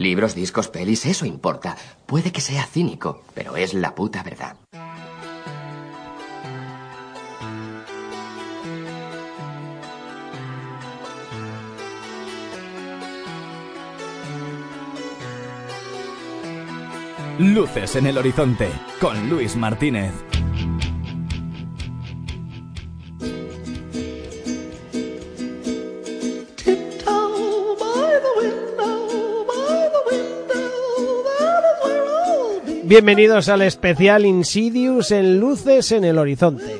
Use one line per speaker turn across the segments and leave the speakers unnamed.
Libros, discos, pelis, eso importa. Puede que sea cínico, pero es la puta verdad.
Luces en el horizonte con Luis Martínez.
Bienvenidos al especial Insidious en Luces en el Horizonte.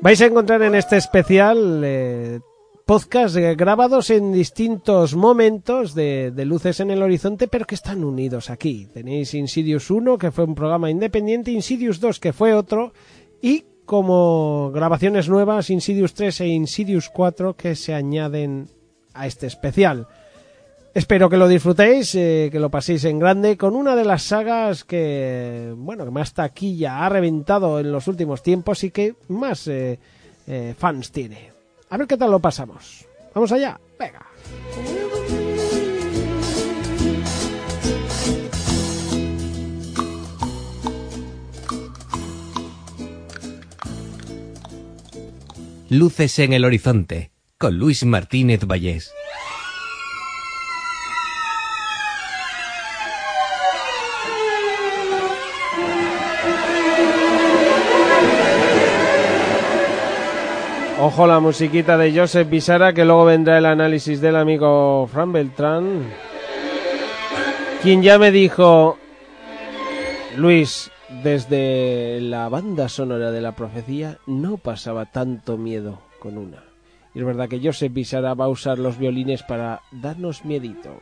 Vais a encontrar en este especial eh, podcast eh, grabados en distintos momentos de, de, Luces en el Horizonte, pero que están unidos aquí. Tenéis Insidious 1, que fue un programa independiente, Insidious 2, que fue otro, y como grabaciones nuevas, Insidious 3 e Insidious 4, que se añaden a este especial. Espero que lo disfrutéis, eh, que lo paséis en grande con una de las sagas que, bueno, que más taquilla ha reventado en los últimos tiempos y que más eh, eh, fans tiene. A ver qué tal lo pasamos. Vamos allá, venga.
Luces en el horizonte con Luis Martínez Vallés.
Ojo la musiquita de Joseph Bisara, que luego vendrá el análisis del amigo Fran Beltrán. Quien ya me dijo, Luis, desde la banda sonora de la profecía no pasaba tanto miedo con una. Y es verdad que Joseph Bisara va a usar los violines para darnos miedito.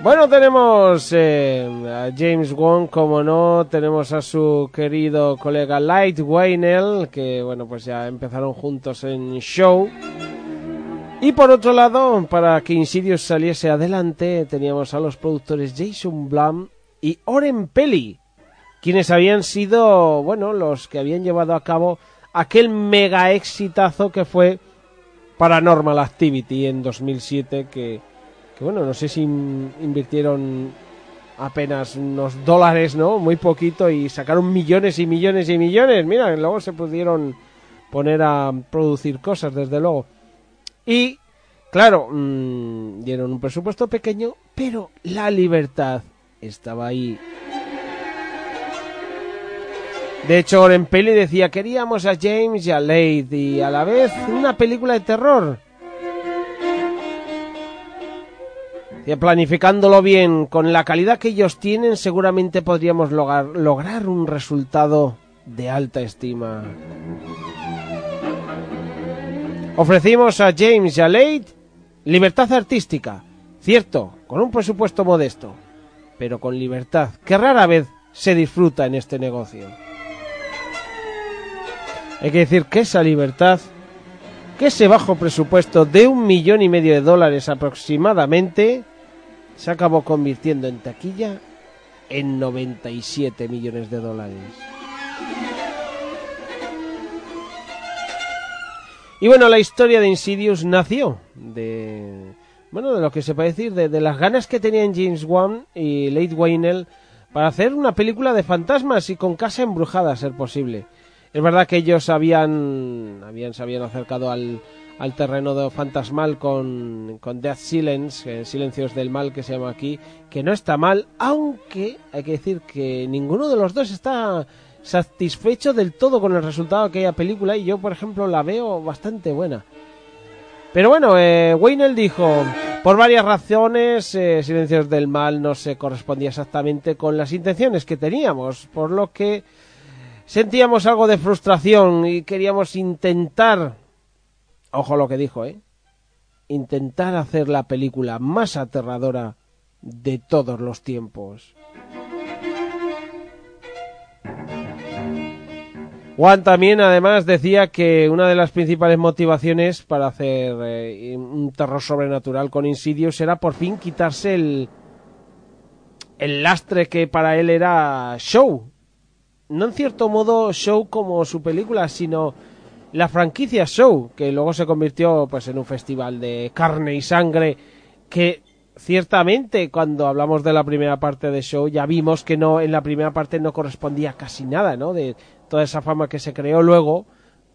Bueno, tenemos eh, a James Wong, como no, tenemos a su querido colega Light Waynell, que bueno, pues ya empezaron juntos en show. Y por otro lado, para que Insidious saliese adelante, teníamos a los productores Jason Blum y Oren Pelly, quienes habían sido, bueno, los que habían llevado a cabo aquel mega exitazo que fue Paranormal Activity en 2007, que que bueno, no sé si invirtieron apenas unos dólares, ¿no? Muy poquito y sacaron millones y millones y millones. Mira, luego se pudieron poner a producir cosas, desde luego. Y, claro, mmm, dieron un presupuesto pequeño, pero la libertad estaba ahí. De hecho, Oren Peli decía, queríamos a James y a Lady y a la vez una película de terror. Planificándolo bien, con la calidad que ellos tienen, seguramente podríamos lograr, lograr un resultado de alta estima. Ofrecimos a James y a Lade libertad artística, cierto, con un presupuesto modesto, pero con libertad, que rara vez se disfruta en este negocio. Hay que decir que esa libertad, que ese bajo presupuesto de un millón y medio de dólares aproximadamente, se acabó convirtiendo en taquilla en 97 millones de dólares. Y bueno, la historia de Insidious nació de, bueno, de lo que se puede decir, de, de las ganas que tenían James Wan y Late Waynell para hacer una película de fantasmas y con casa embrujada, a ser posible. Es verdad que ellos habían, habían se habían acercado al, al terreno de fantasmal con, con Death Silence, Silencios del Mal que se llama aquí, que no está mal, aunque hay que decir que ninguno de los dos está satisfecho del todo con el resultado de aquella película y yo por ejemplo la veo bastante buena. Pero bueno, eh, Waynell dijo, por varias razones, eh, Silencios del Mal no se correspondía exactamente con las intenciones que teníamos, por lo que sentíamos algo de frustración y queríamos intentar, ojo lo que dijo, ¿eh? Intentar hacer la película más aterradora de todos los tiempos. Juan también además decía que una de las principales motivaciones para hacer eh, un terror sobrenatural con Insidious era por fin quitarse el, el lastre que para él era show. No en cierto modo show como su película, sino la franquicia show, que luego se convirtió pues en un festival de carne y sangre que ciertamente cuando hablamos de la primera parte de show ya vimos que no en la primera parte no correspondía casi nada, ¿no? De, toda esa fama que se creó luego,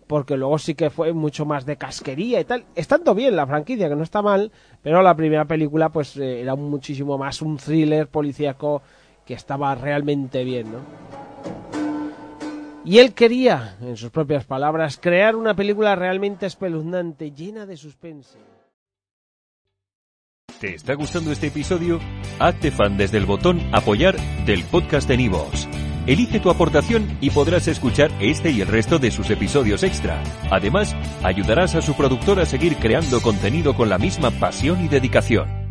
porque luego sí que fue mucho más de casquería y tal. Estando bien la franquicia, que no está mal, pero la primera película pues eh, era muchísimo más un thriller policíaco que estaba realmente bien, ¿no? Y él quería, en sus propias palabras, crear una película realmente espeluznante, llena de suspense.
¿Te está gustando este episodio? Hazte fan desde el botón apoyar del podcast de Nivos. Elige tu aportación y podrás escuchar este y el resto de sus episodios extra. Además, ayudarás a su productor a seguir creando contenido con la misma pasión y dedicación.